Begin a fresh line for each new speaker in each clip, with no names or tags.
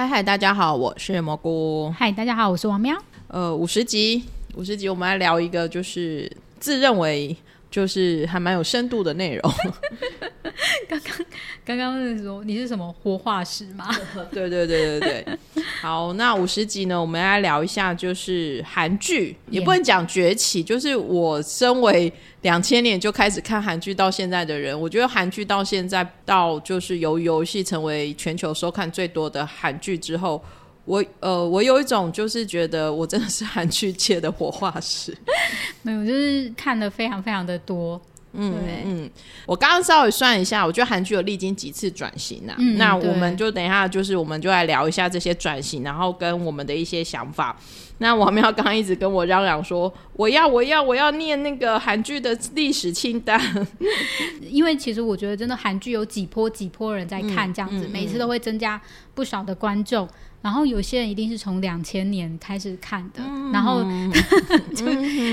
嗨嗨，大家好，我是蘑菇。
嗨，大家好，我是王喵。
呃，五十集，五十集，我们来聊一个就是自认为就是还蛮有深度的内容。
刚刚刚刚是说你是什么活化石吗？
对对对对对。好，那五十集呢，我们来聊一下就是韩剧，也不能讲崛起，就是我身为两千年就开始看韩剧到现在的人，我觉得韩剧到现在到就是由游戏成为全球收看最多的韩剧之后。我呃，我有一种就是觉得我真的是韩剧界的活化石，
没有，就是看的非常非常的多。嗯
嗯，我刚刚稍微算一下，我觉得韩剧有历经几次转型啊。那我们就等一下，就是我们就来聊一下这些转型，然后跟我们的一些想法。那王喵刚刚一直跟我嚷嚷说，我要我要我要念那个韩剧的历史清单，
因为其实我觉得真的韩剧有几波几波人在看，这样子每次都会增加不少的观众。然后有些人一定是从两千年开始看的，然后 就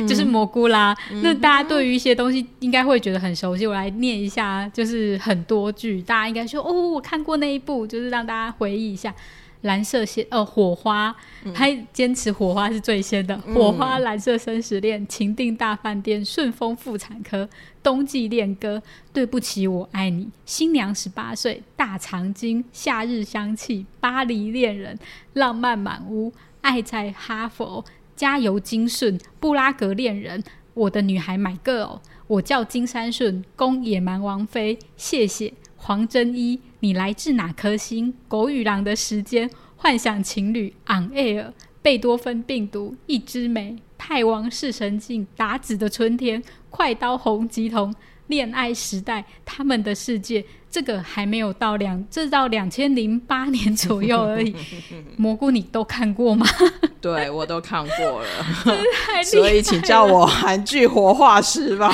就是蘑菇啦。那大家对于一些东西应该会觉得很熟悉，我来念一下，就是很多句，大家应该说哦，我看过那一部，就是让大家回忆一下。蓝色先呃火花，他坚持火花是最先的。火花、蓝色生死恋、情定大饭店、顺丰妇产科、冬季恋歌、对不起我爱你、新娘十八岁、大长今、夏日香气、巴黎恋人、浪漫满屋、爱在哈佛、加油金顺、布拉格恋人、我的女孩买个哦，我叫金三顺，宫野蛮王妃，谢谢。黄真一，你来自哪颗星？狗与狼的时间，幻想情侣，On Air，贝多芬病毒，一枝梅，泰王式神镜，达子的春天，快刀红吉童，恋爱时代，他们的世界，这个还没有到两，这到两千零八年左右而已。蘑菇，你都看过吗？
对我都看过 了，所以请叫我韩剧活化石吧。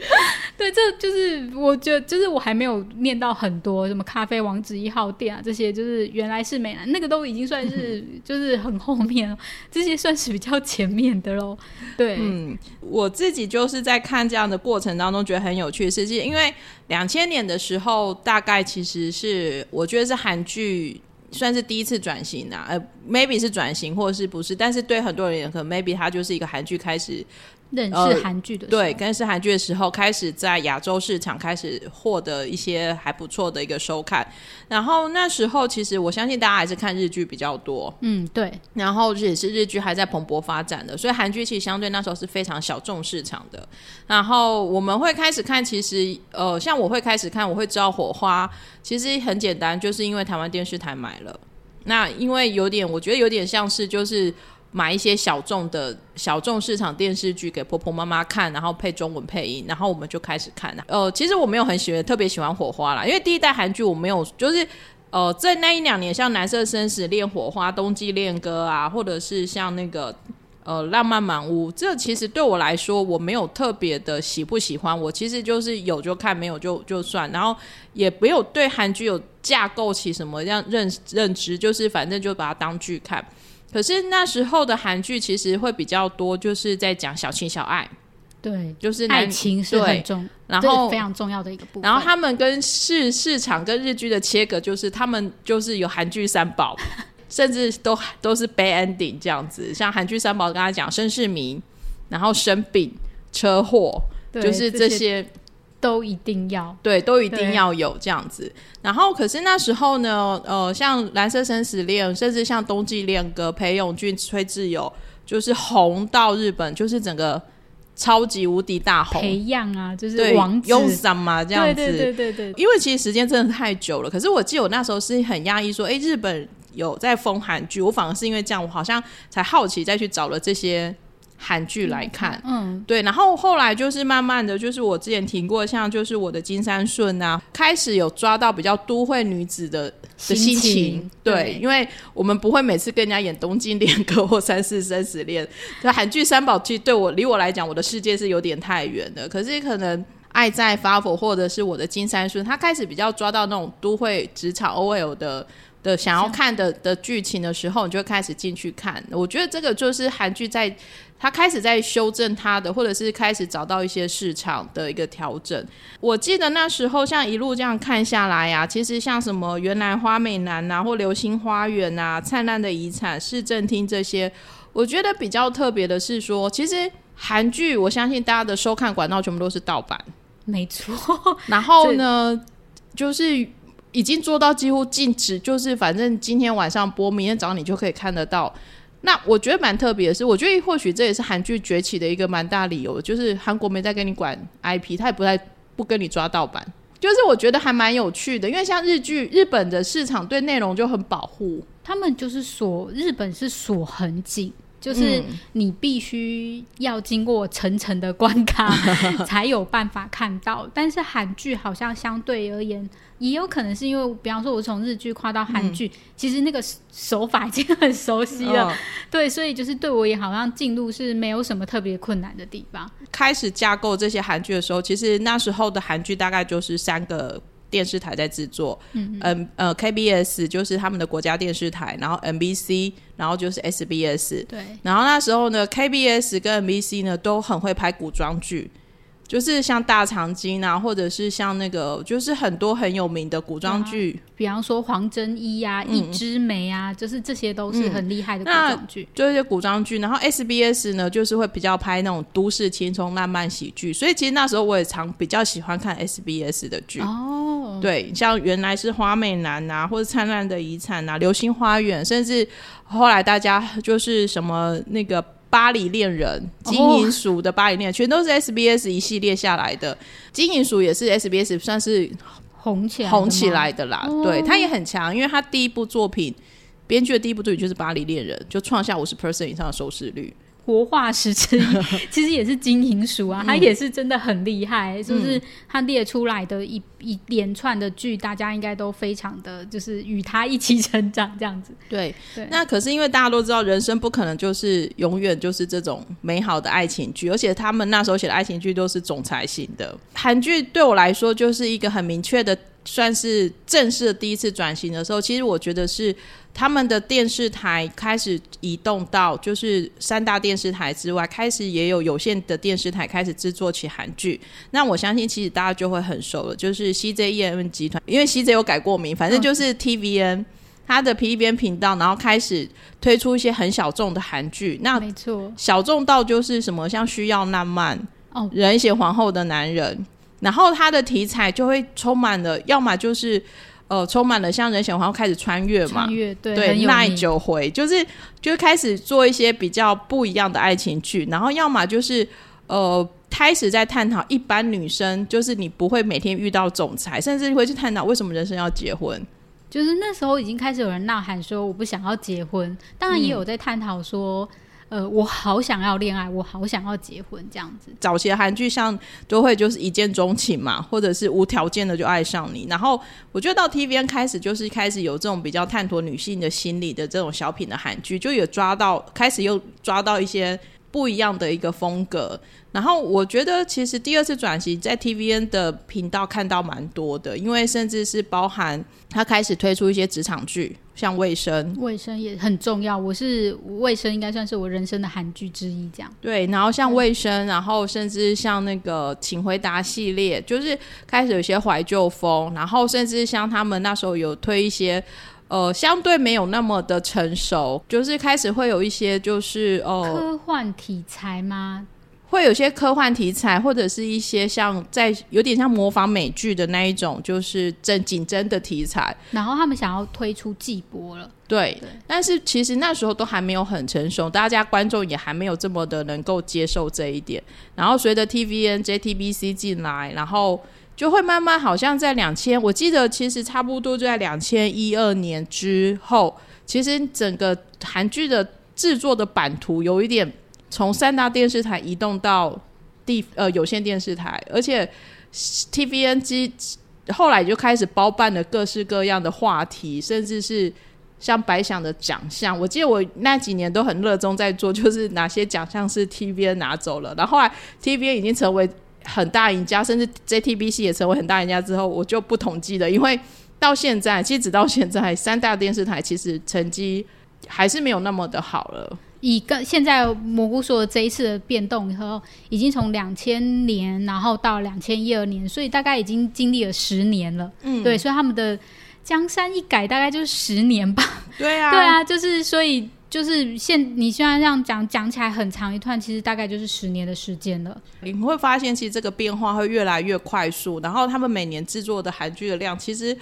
对，这就是我觉得，就是我还没有念到很多什么咖啡王子一号店啊，这些就是原来是美男，那个都已经算是 就是很后面了，这些算是比较前面的喽。对，
嗯，我自己就是在看这样的过程当中，觉得很有趣的事情，因为两千年的时候，大概其实是我觉得是韩剧算是第一次转型啊，呃，maybe 是转型，或者是不是，但是对很多人可能 maybe 它就是一个韩剧开始。
认识韩剧的
对，认识韩剧的时候，开始在亚洲市场开始获得一些还不错的一个收看。然后那时候，其实我相信大家还是看日剧比较多。
嗯，对。
然后也是日剧还在蓬勃发展的，所以韩剧其实相对那时候是非常小众市场的。然后我们会开始看，其实呃，像我会开始看，我会知道火花，其实很简单，就是因为台湾电视台买了。那因为有点，我觉得有点像是就是。买一些小众的小众市场电视剧给婆婆妈妈看，然后配中文配音，然后我们就开始看了。呃，其实我没有很喜欢，特别喜欢火花啦，因为第一代韩剧我没有，就是呃，在那一两年，像《蓝色生死恋》、《火花》、《冬季恋歌》啊，或者是像那个呃《浪漫满屋》，这其实对我来说，我没有特别的喜不喜欢，我其实就是有就看，没有就就算，然后也没有对韩剧有架构起什么样认认知，就是反正就把它当剧看。可是那时候的韩剧其实会比较多，就是在讲小情小爱，
对，
就是
爱情是很重，
然后
非常重要的一个部分。
然后他们跟市市场跟日剧的切割，就是他们就是有韩剧三宝，甚至都都是 bad ending 这样子。像韩剧三宝，刚才讲身世迷，然后生病、车祸，就是这些。
都一定要
对，都一定要有这样子。然后，可是那时候呢，呃，像《蓝色生死恋》，甚至像《冬季恋歌》，裴勇俊、崔智友，就是红到日本，就是整个超级无敌大红。
培养啊，就是王子
嘛，这样子。
对对对对。
因为其实时间真的太久了，可是我记得我那时候是很压抑，说，哎，日本有在封韩剧，我反而是因为这样，我好像才好奇再去找了这些。韩剧来看，嗯，对，然后后来就是慢慢的就是我之前提过，像就是我的金三顺啊，开始有抓到比较都会女子的的心情，对，因为我们不会每次跟人家演东京恋歌或三四生死恋，就韩剧三宝剧对我离我来讲，我的世界是有点太远的，可是可能爱在发火或者是我的金三顺，他开始比较抓到那种都会职场 OL 的。的想要看的的剧情的时候，你就开始进去看。我觉得这个就是韩剧在它开始在修正它的，或者是开始找到一些市场的一个调整。我记得那时候像一路这样看下来呀，其实像什么原来花美男呐，或流星花园呐，灿烂的遗产、市政厅这些，我觉得比较特别的是说，其实韩剧我相信大家的收看管道全部都是盗版，
没错。
然后 呢，就是。已经做到几乎禁止，就是反正今天晚上播，明天早上你就可以看得到。那我觉得蛮特别的是，我觉得或许这也是韩剧崛起的一个蛮大理由，就是韩国没在跟你管 IP，他也不在不跟你抓盗版。就是我觉得还蛮有趣的，因为像日剧，日本的市场对内容就很保护，
他们就是锁日本是锁很紧。就是你必须要经过层层的关卡 才有办法看到，但是韩剧好像相对而言，也有可能是因为，比方说我从日剧跨到韩剧，其实那个手法已经很熟悉了，对，所以就是对我也好像进入是没有什么特别困难的地方。
开始架构这些韩剧的时候，其实那时候的韩剧大概就是三个。电视台在制作，嗯呃，KBS 就是他们的国家电视台，然后 NBC，然后就是 SBS，
对，
然后那时候呢，KBS 跟 NBC 呢都很会拍古装剧。就是像大长今啊，或者是像那个，就是很多很有名的古装剧，
比方说黄真一啊、一枝梅啊，就是这些都是很厉害的古装剧。
就是些古装剧，然后 SBS 呢，就是会比较拍那种都市青春浪漫喜剧，所以其实那时候我也常比较喜欢看 SBS 的剧。哦，对，像原来是花美男啊，或者灿烂的遗产啊，流星花园，甚至后来大家就是什么那个。巴黎恋人、金银鼠的巴黎恋人，全都是 SBS 一系列下来的。金银鼠也是 SBS 算是
红起来
红起来的啦。对，他也很强，因为他第一部作品编剧的第一部作品就是《巴黎恋人》，就创下五十 percent 以上的收视率。
活化石之一，其实也是金银鼠啊，它也是真的很厉害，就是它列出来的一一连串的剧，大家应该都非常的就是与它一起成长这样子。
对对，那可是因为大家都知道，人生不可能就是永远就是这种美好的爱情剧，而且他们那时候写的爱情剧都是总裁型的。韩剧对我来说就是一个很明确的，算是正式的第一次转型的时候，其实我觉得是。他们的电视台开始移动到，就是三大电视台之外，开始也有有线的电视台开始制作起韩剧。那我相信，其实大家就会很熟了，就是 CJEM 集团，因为 CJ 有改过名，反正就是 TVN 它的 p b 频道，然后开始推出一些很小众的韩剧。那
没错，
小众到就是什么像需要浪漫哦，人血皇后的男人，然后它的题材就会充满了，要么就是。呃，充满了像人显皇开始穿越嘛，
对，
耐久回就是就开始做一些比较不一样的爱情剧，然后要么就是呃开始在探讨一般女生，就是你不会每天遇到总裁，甚至会去探讨为什么人生要结婚，
就是那时候已经开始有人呐喊说我不想要结婚，当然也有在探讨说。呃，我好想要恋爱，我好想要结婚，这样子。
早期的韩剧像都会就是一见钟情嘛，或者是无条件的就爱上你。然后我觉得到 TVN 开始就是开始有这种比较探索女性的心理的这种小品的韩剧，就有抓到开始又抓到一些不一样的一个风格。然后我觉得其实第二次转型在 TVN 的频道看到蛮多的，因为甚至是包含他开始推出一些职场剧。像卫生，
卫生也很重要。我是卫生，应该算是我人生的韩剧之一。这样
对，然后像卫生，然后甚至像那个《请回答》系列，就是开始有些怀旧风。然后甚至像他们那时候有推一些，呃，相对没有那么的成熟，就是开始会有一些，就是呃，
科幻题材吗？
会有些科幻题材，或者是一些像在有点像模仿美剧的那一种，就是真紧真的题材。
然后他们想要推出季播了，
对。但是其实那时候都还没有很成熟，大家观众也还没有这么的能够接受这一点。然后随着 TVN、JTBC 进来，然后就会慢慢好像在两千，我记得其实差不多就在两千一二年之后，其实整个韩剧的制作的版图有一点。从三大电视台移动到地呃有线电视台，而且 TVN 机后来就开始包办了各式各样的话题，甚至是像白想的奖项。我记得我那几年都很热衷在做，就是哪些奖项是 TVN 拿走了。然后后来 TVN 已经成为很大赢家，甚至 JTBC 也成为很大赢家之后，我就不统计了，因为到现在，其实直到现在，三大电视台其实成绩还是没有那么的好了。
以跟现在蘑菇说的这一次的变动以后，已经从两千年，然后到两千一二年，所以大概已经经历了十年了。嗯，对，所以他们的江山一改，大概就是十年吧。
对啊，
对啊，就是所以就是现你虽然这样讲讲起来很长一段，其实大概就是十年的时间了。
你会发现，其实这个变化会越来越快速，然后他们每年制作的韩剧的量，其实。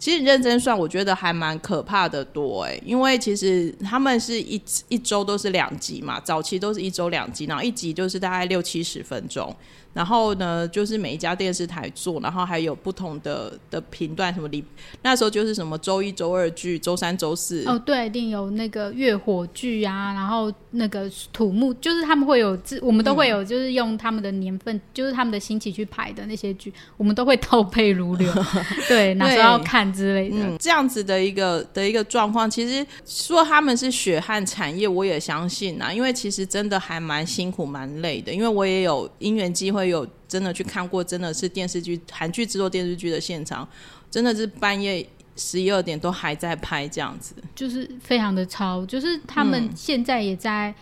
其实认真算，我觉得还蛮可怕的多哎，因为其实他们是一一周都是两集嘛，早期都是一周两集，然后一集就是大概六七十分钟。然后呢，就是每一家电视台做，然后还有不同的的频段，什么礼那时候就是什么周一周二剧，周三周四。
哦，对，一定有那个月火剧啊，然后那个土木，就是他们会有，我们都会有，就是用他们的年份，就是他们的星期去排的那些剧，我们都会倒背如流，对，哪时候要看之类的，
这样子的一个的一个状况，其实说他们是血汗产业，我也相信啊，因为其实真的还蛮辛苦蛮累的，因为我也有因缘机会。会有真的去看过，真的是电视剧韩剧制作电视剧的现场，真的是半夜十一二点都还在拍这样子，
就是非常的超。就是他们现在也在，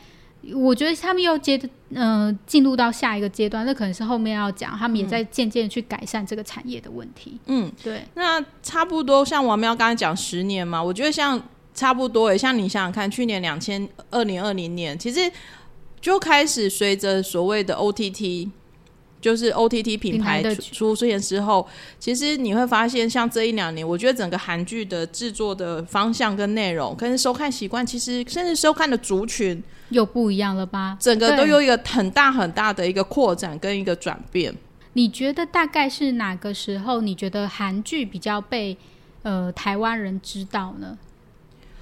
我觉得他们要接嗯进入到下一个阶段，那可能是后面要讲，他们也在渐渐去改善这个产业的问题。嗯，对。
那差不多像王喵刚才讲十年嘛，我觉得像差不多诶，像你想想看，去年两千二零二零年，其实就开始随着所谓的 OTT。就是 O T T 品牌出出现之后，其实你会发现，像这一两年，我觉得整个韩剧的制作的方向跟内容，跟收看习惯，其实甚至收看的族群
又不一样了吧？
整个都有一个很大很大的一个扩展跟一个转变。
你觉得大概是哪个时候？你觉得韩剧比较被呃台湾人知道呢？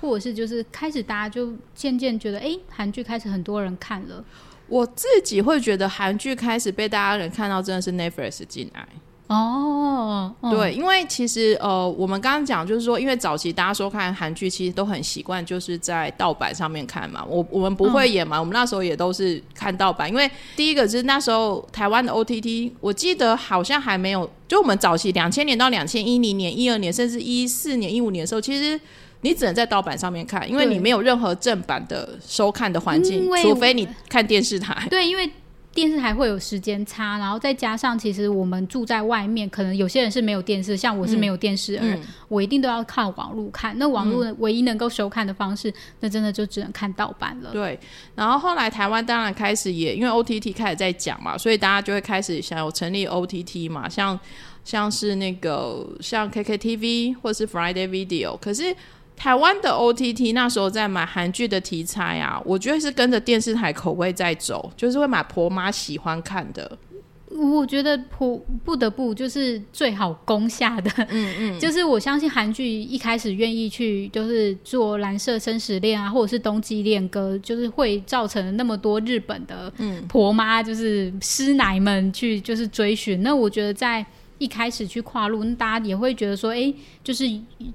或者是就是开始大家就渐渐觉得，哎，韩剧开始很多人看了。
我自己会觉得韩剧开始被大家人看到，真的是 Netflix 进来哦。对，因为其实呃，我们刚刚讲就是说，因为早期大家说看韩剧，其实都很习惯就是在盗版上面看嘛。我我们不会演嘛，我们那时候也都是看盗版。因为第一个是那时候台湾的 OTT，我记得好像还没有，就我们早期两千年到两千一零年、一二年，甚至一四年、一五年的时候，其实。你只能在盗版上面看，因为你没有任何正版的收看的环境，除非你看电视台。
对，因为电视台会有时间差，然后再加上其实我们住在外面，可能有些人是没有电视，像我是没有电视，而我一定都要靠网络看。那网络唯一能够收看的方式，那真的就只能看盗版了。
对，然后后来台湾当然开始也因为 OTT 开始在讲嘛，所以大家就会开始想有成立 OTT 嘛，像像是那个像 KKTV 或是 Friday Video，可是。台湾的 OTT 那时候在买韩剧的题材啊，我觉得是跟着电视台口味在走，就是会买婆妈喜欢看的。
我觉得婆不得不就是最好攻下的，嗯嗯，就是我相信韩剧一开始愿意去就是做蓝色生死恋啊，或者是冬季恋歌，就是会造成那么多日本的婆妈就是师奶们去就是追寻。那我觉得在。一开始去跨路，那大家也会觉得说，哎，就是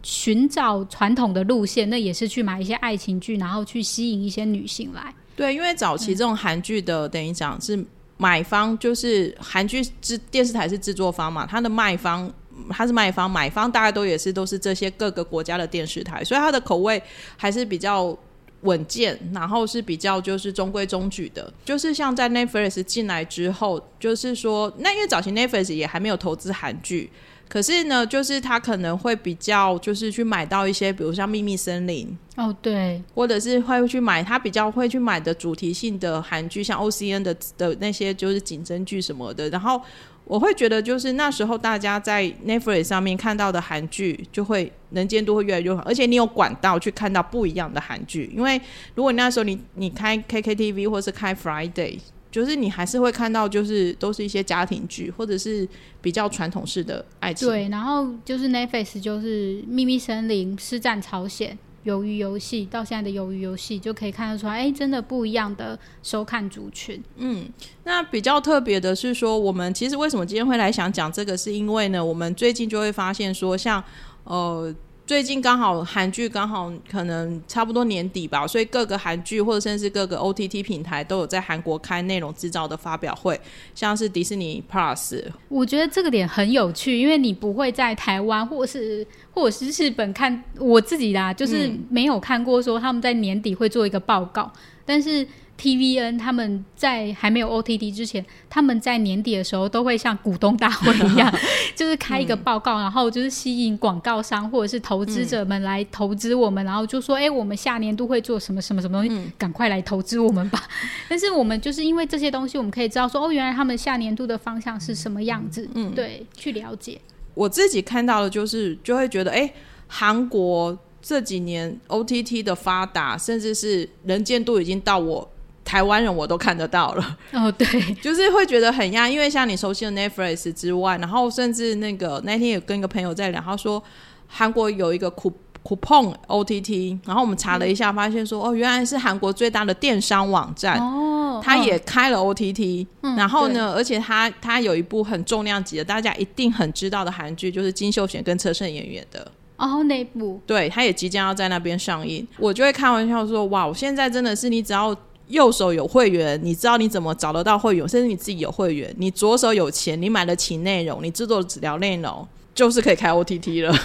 寻找传统的路线，那也是去买一些爱情剧，然后去吸引一些女性来。
对，因为早期这种韩剧的，等于讲是买方，就是韩剧制电视台是制作方嘛，它的卖方，它是卖方，买方大概都也是都是这些各个国家的电视台，所以它的口味还是比较。稳健，然后是比较就是中规中矩的，就是像在 Netflix 进来之后，就是说，那因为早期 Netflix 也还没有投资韩剧，可是呢，就是他可能会比较就是去买到一些，比如像秘密森林
哦，对，
或者是会去买他比较会去买的主题性的韩剧，像 OCN 的的那些就是紧侦剧什么的，然后。我会觉得，就是那时候大家在 Netflix 上面看到的韩剧，就会能见度会越来越好，而且你有管道去看到不一样的韩剧。因为如果那时候你你开 KKTV 或是开 Friday，就是你还是会看到，就是都是一些家庭剧，或者是比较传统式的爱情。
对，然后就是 Netflix 就是秘密森林、师战朝鲜。鱿鱼游戏到现在的鱿鱼游戏就可以看得出来，哎，真的不一样的收看族群。
嗯，那比较特别的是说，我们其实为什么今天会来想讲这个，是因为呢，我们最近就会发现说，像呃。最近刚好韩剧刚好可能差不多年底吧，所以各个韩剧或者甚至各个 OTT 平台都有在韩国开内容制造的发表会，像是迪士尼 Plus。
我觉得这个点很有趣，因为你不会在台湾或是或者是日本看我自己啦，就是没有看过说他们在年底会做一个报告，但是。TVN 他们在还没有 OTT 之前，他们在年底的时候都会像股东大会一样，就是开一个报告，然后就是吸引广告商或者是投资者们来投资我们，然后就说：“哎，我们下年度会做什么什么什么东西，赶快来投资我们吧。”但是我们就是因为这些东西，我们可以知道说：“哦，原来他们下年度的方向是什么样子。”嗯，对，去了解。
我自己看到的就是，就会觉得，哎，韩国这几年 OTT 的发达，甚至是人见度已经到我。台湾人我都看得到了。哦，
对，
就是会觉得很压，因为像你熟悉的 Netflix 之外，然后甚至那个那天也跟一个朋友在聊，他说韩国有一个 Coup Coupon OTT，然后我们查了一下，发现说哦，原来是韩国最大的电商网站。哦，他也开了 OTT，然后呢，而且他他有一部很重量级的，大家一定很知道的韩剧，就是金秀贤跟车胜演员的。
哦，那部。
对，他也即将要在那边上映，我就会开玩笑说哇，我现在真的是你只要。右手有会员，你知道你怎么找得到会员，甚至你自己有会员。你左手有钱，你买得起内容，你制作治疗内容，就是可以开 OTT 了。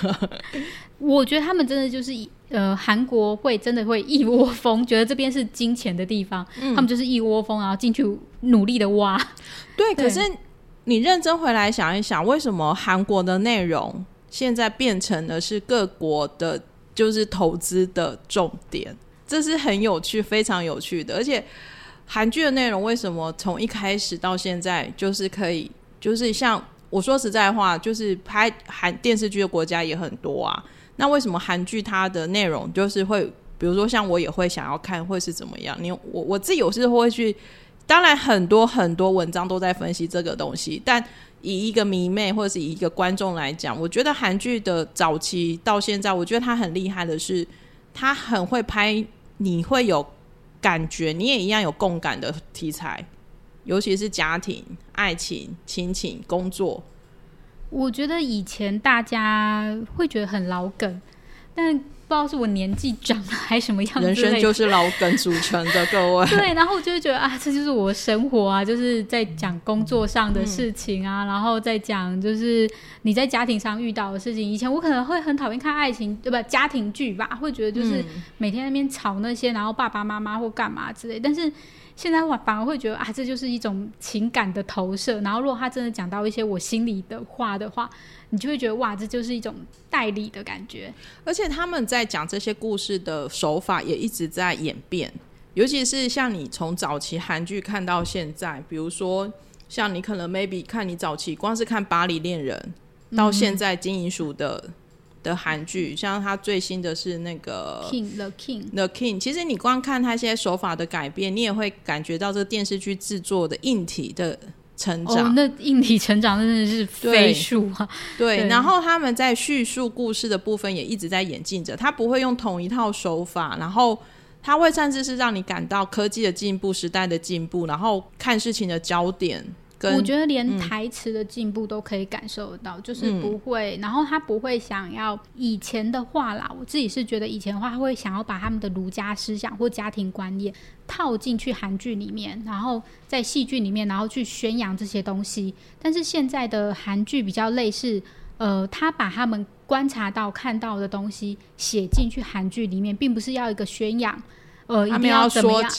我觉得他们真的就是呃，韩国会真的会一窝蜂，觉得这边是金钱的地方，他们就是一窝蜂，然后进去努力的挖。
对，可是你认真回来想一想，为什么韩国的内容现在变成了是各国的，就是投资的重点？这是很有趣，非常有趣的。而且韩剧的内容为什么从一开始到现在就是可以，就是像我说实在话，就是拍韩电视剧的国家也很多啊。那为什么韩剧它的内容就是会，比如说像我也会想要看，会是怎么样？你我我自己有时候会去，当然很多很多文章都在分析这个东西，但以一个迷妹或者是以一个观众来讲，我觉得韩剧的早期到现在，我觉得它很厉害的是，它很会拍。你会有感觉，你也一样有共感的题材，尤其是家庭、爱情、亲情、工作。
我觉得以前大家会觉得很老梗，但。不知道是我年纪长了还是什么样，
人生就是老梗组成的，各位。
对，然后我就会觉得啊，这就是我的生活啊，就是在讲工作上的事情啊，然后再讲就是你在家庭上遇到的事情。以前我可能会很讨厌看爱情，对吧？家庭剧吧，会觉得就是每天那边吵那些，然后爸爸妈妈或干嘛之类。但是现在我反而会觉得啊，这就是一种情感的投射。然后如果他真的讲到一些我心里的话的话。你就会觉得哇，这就是一种代理的感觉。
而且他们在讲这些故事的手法也一直在演变，尤其是像你从早期韩剧看到现在，比如说像你可能 maybe 看你早期光是看《巴黎恋人》，到现在金银鼠的的韩剧，像他最新的是那个
King the King
the King，其实你光看他现在手法的改变，你也会感觉到这个电视剧制作的硬体的。成长，
那硬体成长真的是飞速啊！
对，然后他们在叙述故事的部分也一直在演进着，他不会用同一套手法，然后他会甚至是让你感到科技的进步、时代的进步，然后看事情的焦点。
我觉得连台词的进步都可以感受得到，就是不会，然后他不会想要以前的话啦。我自己是觉得以前的话，他会想要把他们的儒家思想或家庭观念套进去韩剧里面，然后在戏剧里面，然后去宣扬这些东西。但是现在的韩剧比较类似，呃，他把他们观察到、看到的东西写进去韩剧里面，并不是要一个宣扬，呃，一定
要
怎么
样？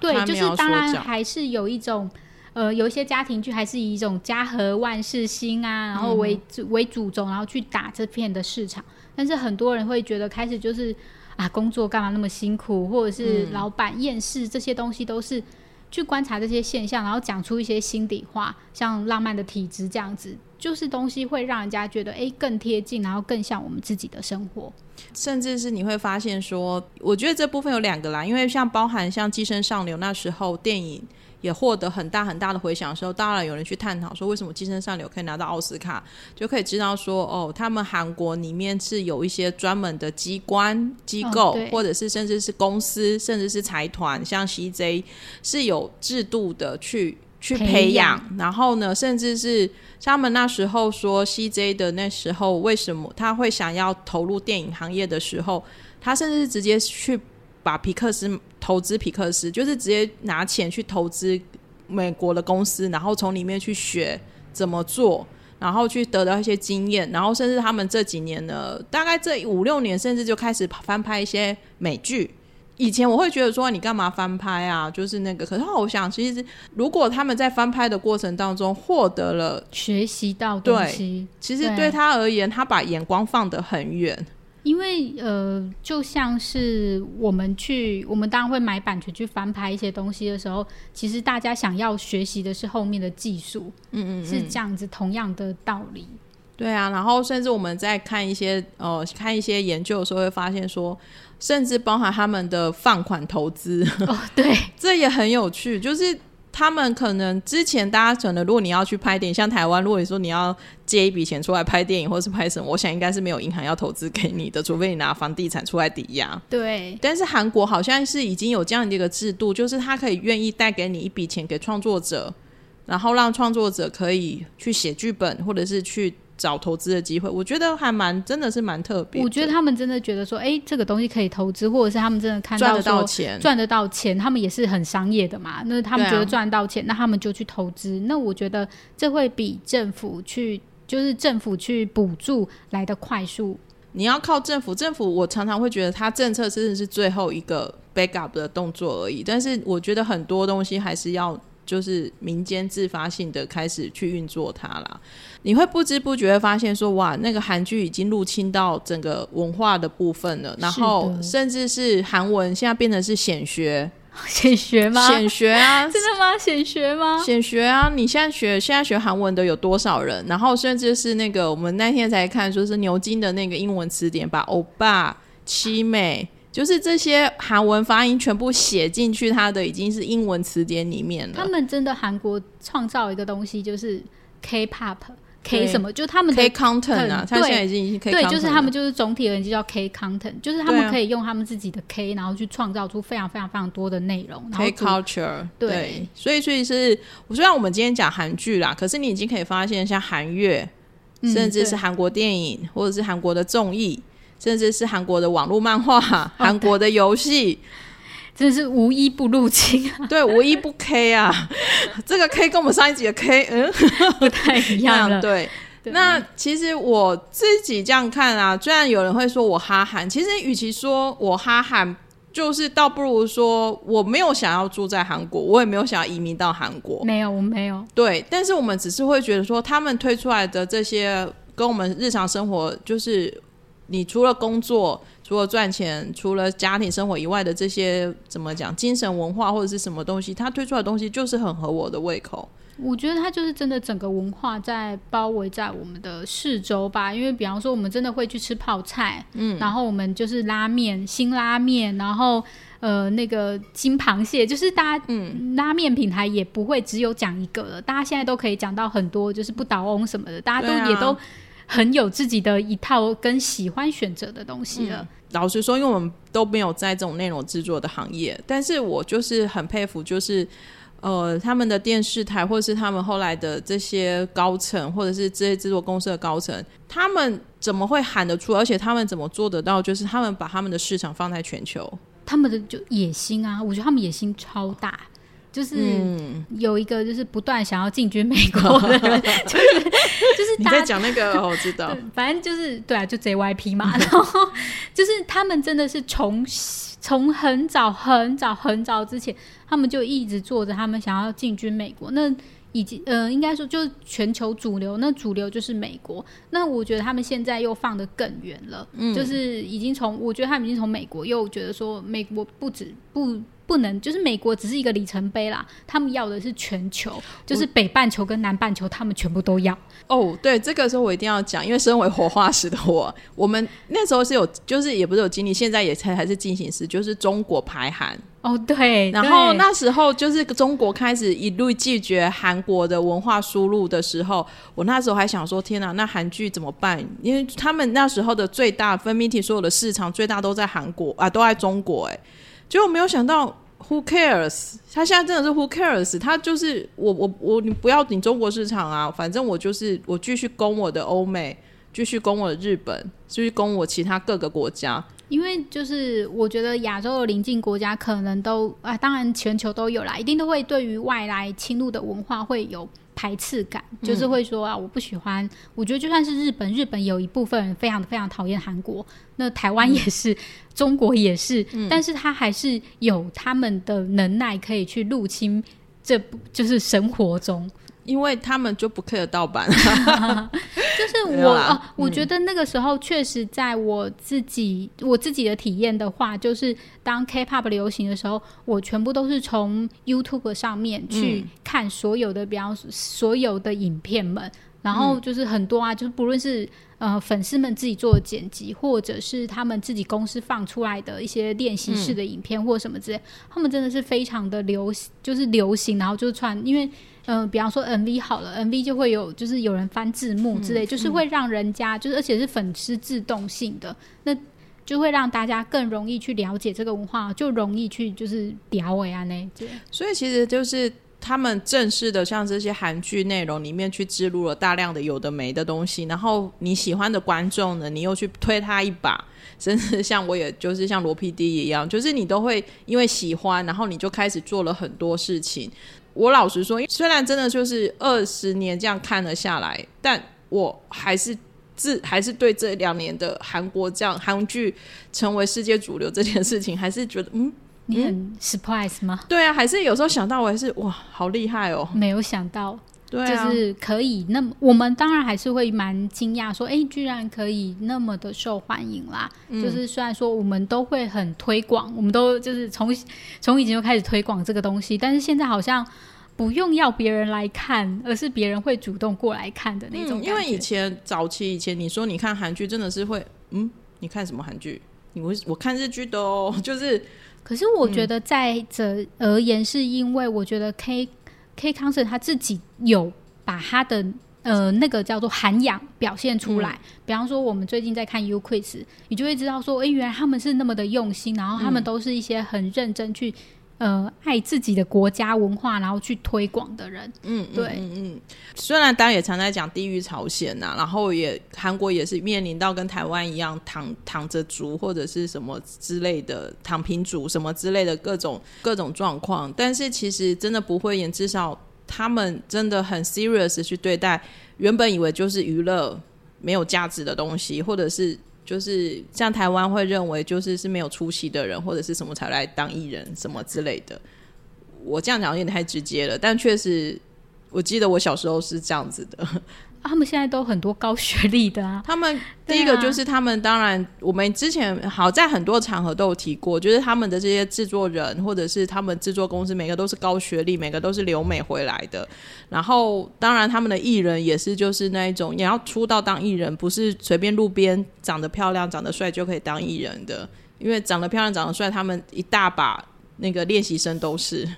对，就是当然还是有一种。呃，有一些家庭剧还是以一种家和万事兴啊，然后为主为主轴，然后去打这片的市场。但是很多人会觉得，开始就是啊，工作干嘛那么辛苦，或者是老板厌世，这些东西都是去观察这些现象，然后讲出一些心底话，像浪漫的体质这样子，就是东西会让人家觉得哎更贴近，然后更像我们自己的生活。
甚至是你会发现说，我觉得这部分有两个啦，因为像包含像《寄生上流》那时候电影。也获得很大很大的回响的时候，当然有人去探讨说，为什么《寄生上流》可以拿到奥斯卡，就可以知道说，哦，他们韩国里面是有一些专门的机关机构，或者是甚至是公司，甚至是财团，像 CJ 是有制度的去去
培
培养，然后呢，甚至是他们那时候说 CJ 的那时候，为什么他会想要投入电影行业的时候，他甚至是直接去把皮克斯投资皮克斯，就是直接拿钱去投资美国的公司，然后从里面去学怎么做。然后去得到一些经验，然后甚至他们这几年呢，大概这五六年，甚至就开始翻拍一些美剧。以前我会觉得说你干嘛翻拍啊？就是那个，可是我想，其实如果他们在翻拍的过程当中获得了，
学习到东西，
其实
对
对他而言，他把眼光放得很远。
因为呃，就像是我们去，我们当然会买版权去翻拍一些东西的时候，其实大家想要学习的是后面的技术，
嗯嗯，
是这样子同样的道理。
对啊。然后甚至我们在看一些呃看一些研究的时候，会发现说，甚至包含他们的放款投资，
哦，对，
这也很有趣，就是。他们可能之前大家可能，如果你要去拍电影，像台湾，如果你说你要借一笔钱出来拍电影或是拍什么，我想应该是没有银行要投资给你的，除非你拿房地产出来抵押。
对，
但是韩国好像是已经有这样的一个制度，就是他可以愿意带给你一笔钱给创作者，然后让创作者可以去写剧本，或者是去找投资的机会。我觉得还蛮真的是蛮特别。
我觉得他们真的觉得说，哎，这个东西可以投资，或者是他们真的看
赚得
到
钱，
赚得到钱，他们也是很商业的嘛。那他们觉得赚到钱，那他们就去投资。那我觉得这会比政府去，就是政府去补助来的快速。
你要靠政府，政府我常常会觉得它政策真的是最后一个 backup 的动作而已。但是我觉得很多东西还是要就是民间自发性的开始去运作它啦。你会不知不觉地发现说，哇，那个韩剧已经入侵到整个文化的部分了，然后甚至是韩文现在变成是显学，
显学吗？
显学啊，
真的吗？显学吗？
显学啊！你现在学现在学韩文的有多少人？然后甚至是那个我们那天才看，说是牛津的那个英文词典，把欧巴、七美，就是这些韩文发音全部写进去，它的已经是英文词典里面了。
他们真的韩国创造一个东西，就是 K-pop。K 什么？就他们的
K content 啊，
很
他现在已经已经 K
对
，content
就是他们就是总体而言就叫 K content，就是他们可以用他们自己的 K，然后去创造出非常非常非常多的内容
，K culture
对
所以所以是虽然我们今天讲韩剧啦，可是你已经可以发现，像韩乐，
嗯
甚至是韩国电影，或者是韩国的综艺，甚至是韩国的网络漫画、
哦
韩国的游戏，
真的是无一不入侵，
对，无一不 K 啊。这个 K 跟我们上一集的 K，嗯，
不太一样了。
对。
对
那其实我自己这样看啊，虽然有人会说我哈韩，其实与其说我哈韩，就是倒不如说我没有想要住在韩国，我也没有想要移民到韩国。
没有，我没有。
对，但是我们只是会觉得说，他们推出来的这些跟我们日常生活，就是你除了工作、除了赚钱、除了家庭生活以外的这些怎么讲，精神文化或者是什么东西，他推出来的东西就是很合我的胃口。
我觉得它就是真的整个文化在包围在我们的四周吧，因为比方说我们真的会去吃泡菜，嗯，然后我们就是拉面、新拉面，然后呃那个金螃蟹，就是大家嗯拉面品牌也不会只有讲一个了，大家现在都可以讲到很多，就是不倒翁什么的，大家都也都很有自己的一套跟喜欢选择的东西了。
老实说，因为我们都没有在这种内容制作的行业，但是我就是很佩服，就是呃他们的电视台或者是他们后来的这些高层，或者是这些制作公司的高层，他们怎么会喊得出，而且他们怎么做得到，就是他们把他们的市场放在全球。
他们的就野心啊，我觉得他们野心超大，就是
嗯，
有一个就是不断想要进军美国的人，就是就是
你在
大家
讲那个，哦我知道，，
反正就是对啊，就 JYP 嘛，然后就是他们真的是从从很早很早很早之前，他们就一直做着他们想要进军美国，那。以及呃，应该说就是全球主流，那主流就是美国。那我觉得他们现在又放得更远了，
嗯
就是已经从我觉得他们已经从美国又觉得说美国不止不不能，就是美国只是一个里程碑啦，他们要的是全球，就是北半球跟南半球他们全部都要。
哦，对，这个时候我一定要讲，因为身为活化石的我，我们那时候是有，就是也不是有经历，现在也才还是进行时，就是中国排韩，
哦，对，
然后那时候就是中国开始一路拒绝韩国的文化输入的时候，我那时候还想说，天哪，那韩剧怎么办？因为他们那时候的最大分泌体所有的市场最大都在韩国啊，都在中国、哎，结果没有想到 Who cares？他现在真的是 Who cares？他就是我我我，你不要你中国市场啊，反正我就是我继续攻我的欧美，继续攻我的日本，继续攻我其他各个国家。
因为就是我觉得亚洲的邻近国家可能都啊，当然全球都有啦，一定都会对于外来侵入的文化会有排斥感，就是会说啊，我不喜欢。我觉得就算是日本，日本有一部分人非常非常讨厌韩国，那台湾也是，中国也是，但是他还是有他们的能耐可以去入侵，这不就是生活中。
因为他们就不 care 盗版，
就是我哦，我觉得那个时候确实在我自己我自己的体验的话，就是当 K-pop 流行的时候，我全部都是从 YouTube 上面去看所有的，比方所有的影片们，然后就是很多啊，就是不论是呃粉丝们自己做的剪辑，或者是他们自己公司放出来的一些练习室的影片或什么之类，他们真的是非常的流行，就是流行，然后就穿，因为。嗯，比方说 MV 好了，MV 就会有，就是有人翻字幕之类，就是会让人家，就是而且是粉丝自动性的，那就会让大家更容易去了解这个文化，就容易去就是聊哎啊那。
所以其实就是他们正式的像这些韩剧内容里面去植入了大量的有的没的东西，然后你喜欢的观众呢，你又去推他一把，甚至像我也就是像罗 PD 一样，就是你都会因为喜欢，然后你就开始做了很多事情。我老实说，虽然真的就是二十年这样看了下来，但我还是自还是对这两年的韩国这样韩剧成为世界主流这件事情，还是觉得嗯，
你很 surprise 吗？
对啊，还是有时候想到我还是哇，好厉害哦！
没有想到。
就
是可以，那么我们当然还是会蛮惊讶，说，哎，居然可以那么的受欢迎啦！就是虽然说我们都会很推广，我们都就是从从以前就开始推广这个东西，但是现在好像不用要别人来看，而是别人会主动过来看的那种。
因为以前早期以前，你说你看韩剧，真的是会，嗯，你看什么韩剧？你我我看日剧的哦，就是。
可是我觉得在这而言，是因为我觉得 K。K 康森他自己有把他的呃那个叫做涵养表现出来，比方说我们最近在看 U Quiz，你就会知道说，哎，原来他们是那么的用心，然后他们都是一些很认真去呃爱自己的国家文化，然后去推广的人。嗯，对，嗯
嗯。虽然大家也常在讲地域朝鲜呐，然后也韩国也是面临到跟台湾一样躺躺着族或者是什么之类的躺平族什么之类的各种各种状况，但是其实真的不会演，至少。他们真的很 serious 去对待原本以为就是娱乐没有价值的东西，或者是就是像台湾会认为就是是没有出息的人，或者是什么才来当艺人什么之类的。我这样讲有点太直接了，但确实，我记得我小时候是这样子的。
他们现在都很多高学历的啊。
他们第一个就是他们，当然我们之前好在很多场合都有提过，就是他们的这些制作人或者是他们制作公司，每个都是高学历，每个都是留美回来的。然后当然他们的艺人也是就是那一种，你要出道当艺人，不是随便路边长得漂亮、长得帅就可以当艺人的，因为长得漂亮、长得帅，他们一大把那个练习生都是。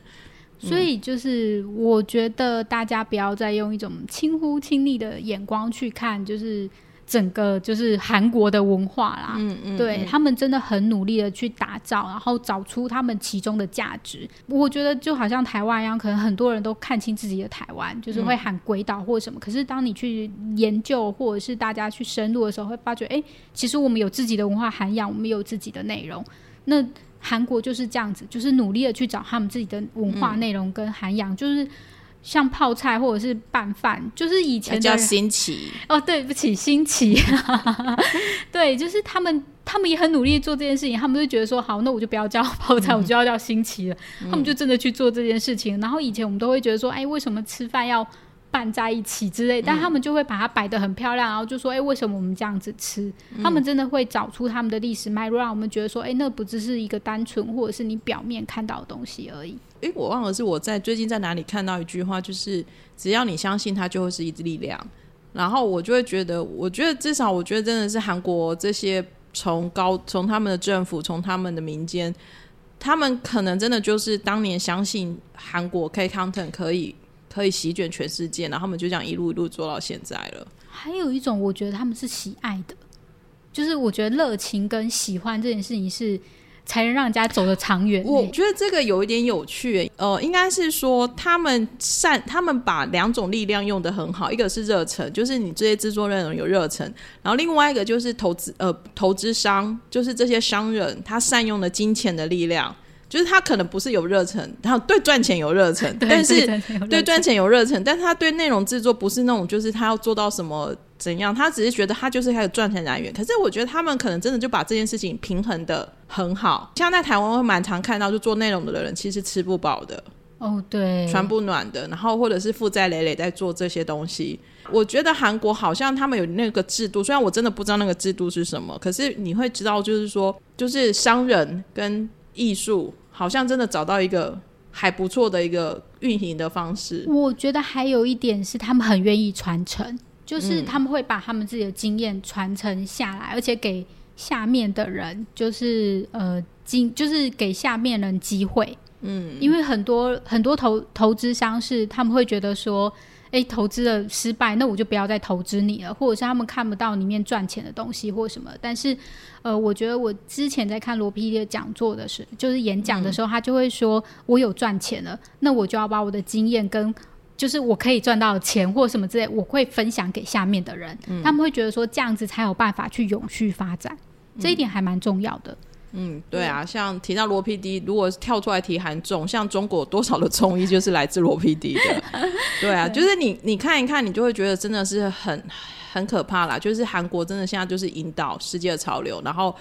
所以就是，我觉得大家不要再用一种轻忽轻昵的眼光去看，就是整个就是韩国的文化啦。嗯嗯，对他们真的很努力的去打造，然后找出他们其中的价值。我觉得就好像台湾一样，可能很多人都看清自己的台湾，就是会喊鬼岛或什么。可是当你去研究，或者是大家去深入的时候，会发觉，哎，其实我们有自己的文化涵养，我们有自己的内容。那韩国就是这样子，就是努力的去找他们自己的文化内容跟涵养，就是像泡菜或者是拌饭，就是以前
叫新奇
哦，对不起，新奇，对，就是他们，他们也很努力做这件事情，他们就觉得说，好，那我就不要叫泡菜，我就要叫新奇了，他们就真的去做这件事情。然后以前我们都会觉得说，哎，为什么吃饭要？拌在一起之类，但他们就会把它摆得很漂亮，然后就说：“哎，为什么我们这样子吃？”他们真的会找出他们的历史脉络，让我们觉得说：“哎，那不只是一个单纯或者是你表面看到的东西而已。”
哎，我忘了是我在最近在哪里看到一句话，就是只要你相信它，就会是一支力量。然后我就会觉得，我觉得至少我觉得真的是韩国这些从高从他们的政府，从他们的民间，他们可能真的就是当年相信韩国 K content 可以。可以席卷全世界，然后他们就这样一路一路做到现在了。
还有一种，我觉得他们是喜爱的，就是我觉得热情跟喜欢这件事情是才能让人家走得长远。
我觉得这个有一点有趣，呃，应该是说他们善，他们把两种力量用的很好，一个是热忱，就是你这些制作人有热忱，然后另外一个就是投资，呃，投资商，就是这些商人他善用了金钱的力量。就是他可能不是有热忱，他对赚钱有热忱，但是对赚钱有热忱，但是他对内容制作不是那种，就是他要做到什么怎样，他只是觉得他就是他的赚钱来源。可是我觉得他们可能真的就把这件事情平衡的很好，像在台湾会蛮常看到，就做内容的人其实吃不饱的
哦，对，
穿不暖的，然后或者是负债累累在做这些东西。我觉得韩国好像他们有那个制度，虽然我真的不知道那个制度是什么，可是你会知道，就是说，就是商人跟。艺术好像真的找到一个还不错的一个运营的方式。
我觉得还有一点是，他们很愿意传承，就是他们会把他们自己的经验传承下来，而且给下面的人，就是呃，经就是给下面人机会。嗯，因为很多很多投投资商是他们会觉得说。哎，投资的失败，那我就不要再投资你了，或者是他们看不到里面赚钱的东西或什么。但是，呃，我觉得我之前在看罗 PD 的讲座的时，就是演讲的时候，他就会说，我有赚钱了，那我就要把我的经验跟，就是我可以赚到钱或什么之类，我会分享给下面的人，他们会觉得说这样子才有办法去永续发展，这一点还蛮重要的。
嗯，对啊，像提到罗 PD，如果跳出来提韩综，像中国多少的综艺就是来自罗 PD 的，对啊，就是你你看一看，你就会觉得真的是很很可怕啦。就是韩国真的现在就是引导世界的潮流，然后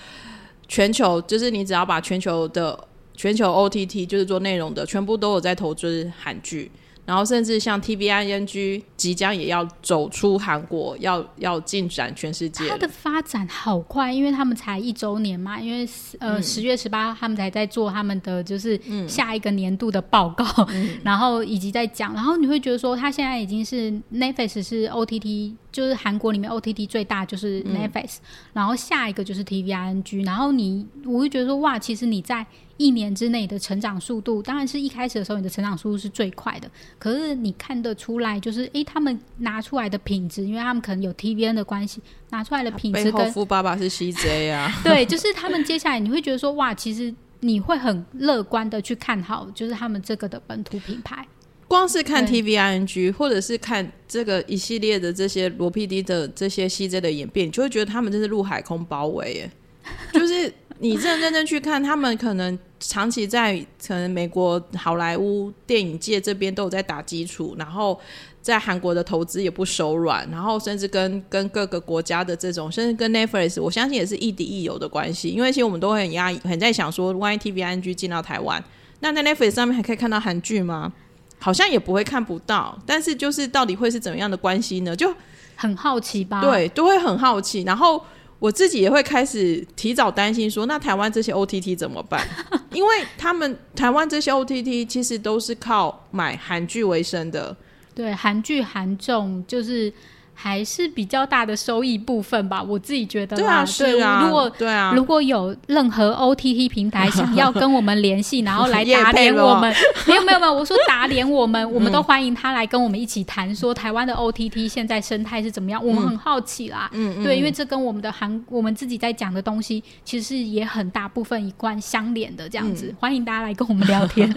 全球就是你只要把全球的全球 OTT 就是做内容的，全部都有在投资韩剧。然后甚至像 T V I N G 即将也要走出韩国，要要进展全世界。
它的发展好快，因为他们才一周年嘛，因为呃十月十八他们才在做他们的就是下一个年度的报告，然后以及在讲，然后你会觉得说，他现在已经是 Netflix 是 O T T，就是韩国里面 O T T 最大就是 Netflix，然后下一个就是 T V I N G，然后你我会觉得说哇，其实你在。一年之内的成长速度，当然是一开始的时候你的成长速度是最快的。可是你看得出来，就是诶，他们拿出来的品质，因为他们可能有 TVN 的关系，拿出来的品质跟
富爸爸是 CJ 啊，
对，就是他们接下来你会觉得说，哇，其实你会很乐观的去看好，就是他们这个的本土品牌。
光是看 TVING，或者是看这个一系列的这些罗 PD 的这些 CJ 的演变，你就会觉得他们真是陆海空包围，耶，就是。你认认真去看，他们可能长期在可能美国好莱坞电影界这边都有在打基础，然后在韩国的投资也不手软，然后甚至跟跟各个国家的这种，甚至跟 Netflix，我相信也是亦敌亦友的关系。因为其实我们都很压抑，很在想说万一 TVNG 进到台湾，那在 Netflix 上面还可以看到韩剧吗？好像也不会看不到，但是就是到底会是怎么样的关系呢？就
很好奇吧？
对，都会很好奇，然后。我自己也会开始提早担心，说那台湾这些 OTT 怎么办？因为他们台湾这些 OTT 其实都是靠买韩剧为生的，
对，韩剧韩综就是。还是比较大的收益部分吧，我自己觉得。
对啊，是啊。
如果
对啊，
如果有任何 OTT 平台想要跟我们联系，然后来 打脸我们，没有没有没有，我说打脸我们，我们都欢迎他来跟我们一起谈，说台湾的 OTT 现在生态是怎么样，我们很好奇啦。嗯嗯。对，因为这跟我们的韩，我们自己在讲的东西，其实也很大部分一贯相连的这样子，欢迎大家来跟我们聊天。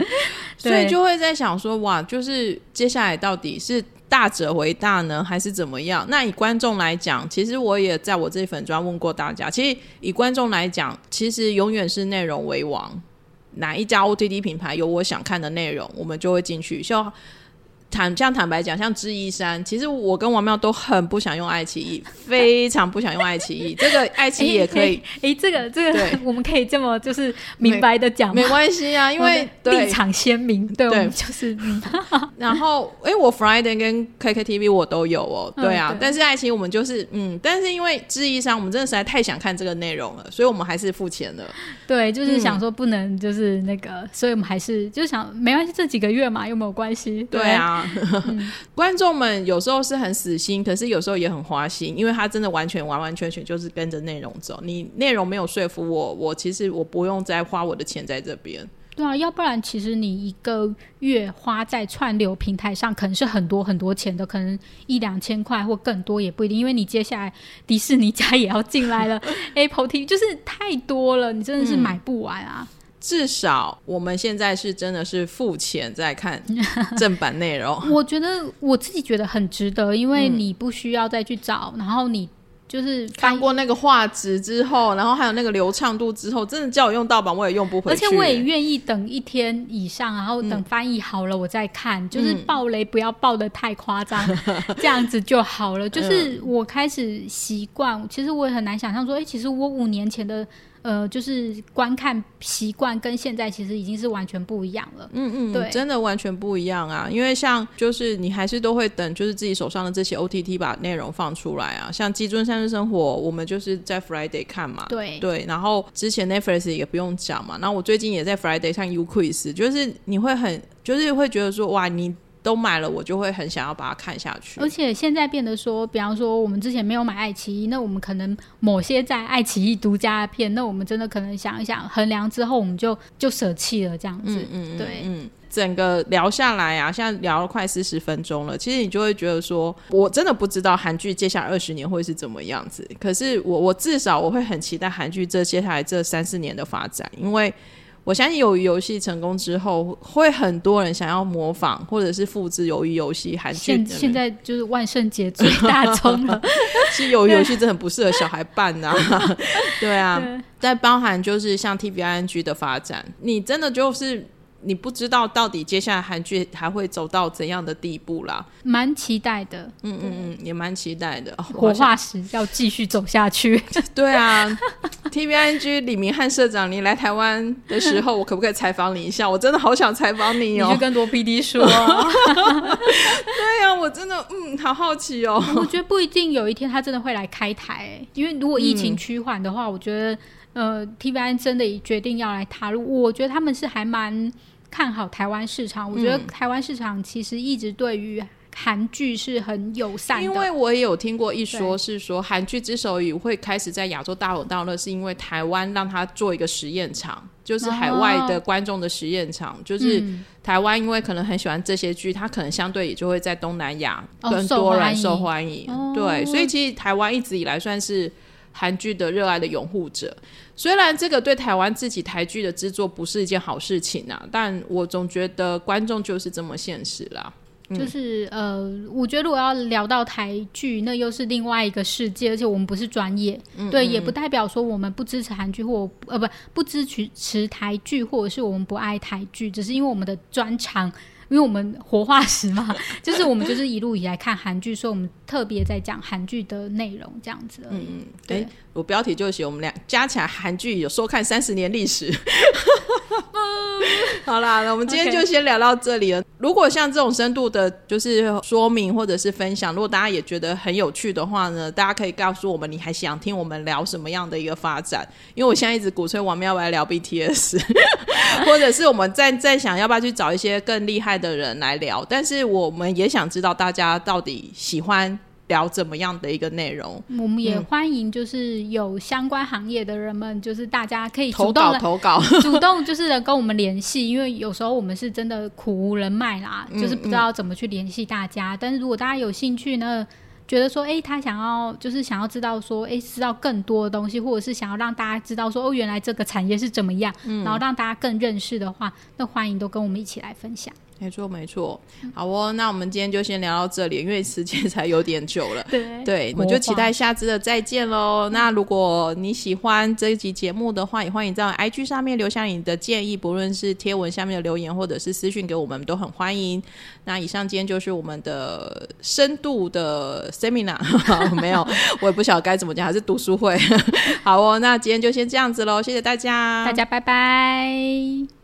所以就会在想说，哇，就是接下来到底是。大者为大呢，还是怎么样？那以观众来讲，其实我也在我这粉专问过大家。其实以观众来讲，其实永远是内容为王。哪一家 OTT 品牌有我想看的内容，我们就会进去。像坦这样坦白讲，像知一山，其实我跟王妙都很不想用爱奇艺，非常不想用爱奇艺。这个爱奇艺也可以，
哎，这个这个，我们可以这么就是明白的讲，
没关系啊，因为
立场鲜明，对，就是。
然后，哎，我 Friday 跟 KKTV 我都有哦，对啊，但是爱奇艺我们就是嗯，但是因为知一山，我们真的实在太想看这个内容了，所以我们还是付钱了。
对，就是想说不能就是那个，所以我们还是就想没关系，这几个月嘛又没有关系。
对啊。观众们有时候是很死心，可是有时候也很花心，因为他真的完全完完全全就是跟着内容走。你内容没有说服我，我其实我不用再花我的钱在这边。
对啊，要不然其实你一个月花在串流平台上，可能是很多很多钱的，可能一两千块或更多也不一定，因为你接下来迪士尼家也要进来了，Apple TV 就是太多了，你真的是买不完啊。
至少我们现在是真的是付钱在看 正版内容。
我觉得我自己觉得很值得，因为你不需要再去找，然后你。就是
看过那个画质之后，然后还有那个流畅度之后，真的叫我用盗版我也用不回
去。而且我也愿意等一天以上，然后等翻译好了我再看。就是爆雷不要爆的太夸张，这样子就好了。就是我开始习惯，其实我也很难想象说，哎，其实我五年前的。呃，就是观看习惯跟现在其实已经是完全不一样了。
嗯嗯，对，真的完全不一样啊！因为像就是你还是都会等，就是自己手上的这些 OTT 把内容放出来啊。像《基尊三日生活》，我们就是在 Friday 看嘛。
对
对，然后之前 Netflix 也不用讲嘛。然后我最近也在 Friday 上 U Quiz，就是你会很，就是会觉得说，哇，你。都买了，我就会很想要把它看下去。
而且现在变得说，比方说我们之前没有买爱奇艺，那我们可能某些在爱奇艺独家的片，那我们真的可能想一想，衡量之后，我们就就舍弃了这样子。嗯嗯，对，
嗯，整个聊下来啊，现在聊了快四十分钟了，其实你就会觉得说，我真的不知道韩剧接下来二十年会是怎么样子。可是我我至少我会很期待韩剧这接下来这三四年的发展，因为。我相信，鱿鱼游戏成功之后，会很多人想要模仿或者是复制鱿鱼游戏韩剧。
现现在就是万圣节最大宗了。
其实鱿鱼游戏真的很不适合小孩办呐。对啊，在包含就是像 T B I N G 的发展，你真的就是。你不知道到底接下来韩剧还会走到怎样的地步啦？
蛮期待的，
嗯嗯嗯，也蛮期待的。
活化石要继续走下去。
对啊，T V I N G 李明翰社长，你来台湾的时候，我可不可以采访你一下？我真的好想采访你
哦。你去跟罗 P D 说。
对啊，我真的嗯，好好奇哦。
我觉得不一定有一天他真的会来开台，因为如果疫情趋缓的话，我觉得。呃，T V N 真的决定要来踏入，我觉得他们是还蛮看好台湾市场。我觉得台湾市场其实一直对于韩剧是很友善的。
因为我也有听过一说，是说韩剧之所以会开始在亚洲大火大热，是因为台湾让它做一个实验场，就是海外的观众的实验场。就是台湾因为可能很喜欢这些剧，它可能相对也就会在东南亚更多人受欢迎。对，所以其实台湾一直以来算是。韩剧的热爱的拥护者，虽然这个对台湾自己台剧的制作不是一件好事情啊，但我总觉得观众就是这么现实啦。
就是呃，我觉得如果要聊到台剧，那又是另外一个世界，而且我们不是专业，对，也不代表说我们不支持韩剧或呃不不支持持台剧，或者是我们不爱台剧，只是因为我们的专长。因为我们活化石嘛，就是我们就是一路以来看韩剧，所以我们特别在讲韩剧的内容这样子。嗯嗯，
对，我标题就写我们俩加起来韩剧有收看三十年历史。好啦，那我们今天就先聊到这里了。如果像这种深度的，就是说明或者是分享，如果大家也觉得很有趣的话呢，大家可以告诉我们，你还想听我们聊什么样的一个发展？因为我现在一直鼓吹我们要不要聊 BTS，或者是我们在在想要不要去找一些更厉害的人来聊，但是我们也想知道大家到底喜欢。聊怎么样的一个内容？
我们也欢迎，就是有相关行业的人们，就是大家可以投稿
投稿，
主动就是跟我们联系。因为有时候我们是真的苦无人脉啦，就是不知道怎么去联系大家。但是如果大家有兴趣呢，觉得说，哎，他想要就是想要知道说，哎，知道更多的东西，或者是想要让大家知道说，哦，原来这个产业是怎么样，然后让大家更认识的话，那欢迎都跟我们一起来分享。
没错，没错。好哦，那我们今天就先聊到这里，因为时间才有点久了。
对，
对，我们就期待下次的再见喽。那如果你喜欢这一集节目的话，也欢迎在 IG 上面留下你的建议，不论是贴文下面的留言，或者是私讯给我们，都很欢迎。那以上今天就是我们的深度的 seminar，没有，我也不晓得该怎么讲，还是读书会。好哦，那今天就先这样子喽，谢谢大家，
大家拜拜。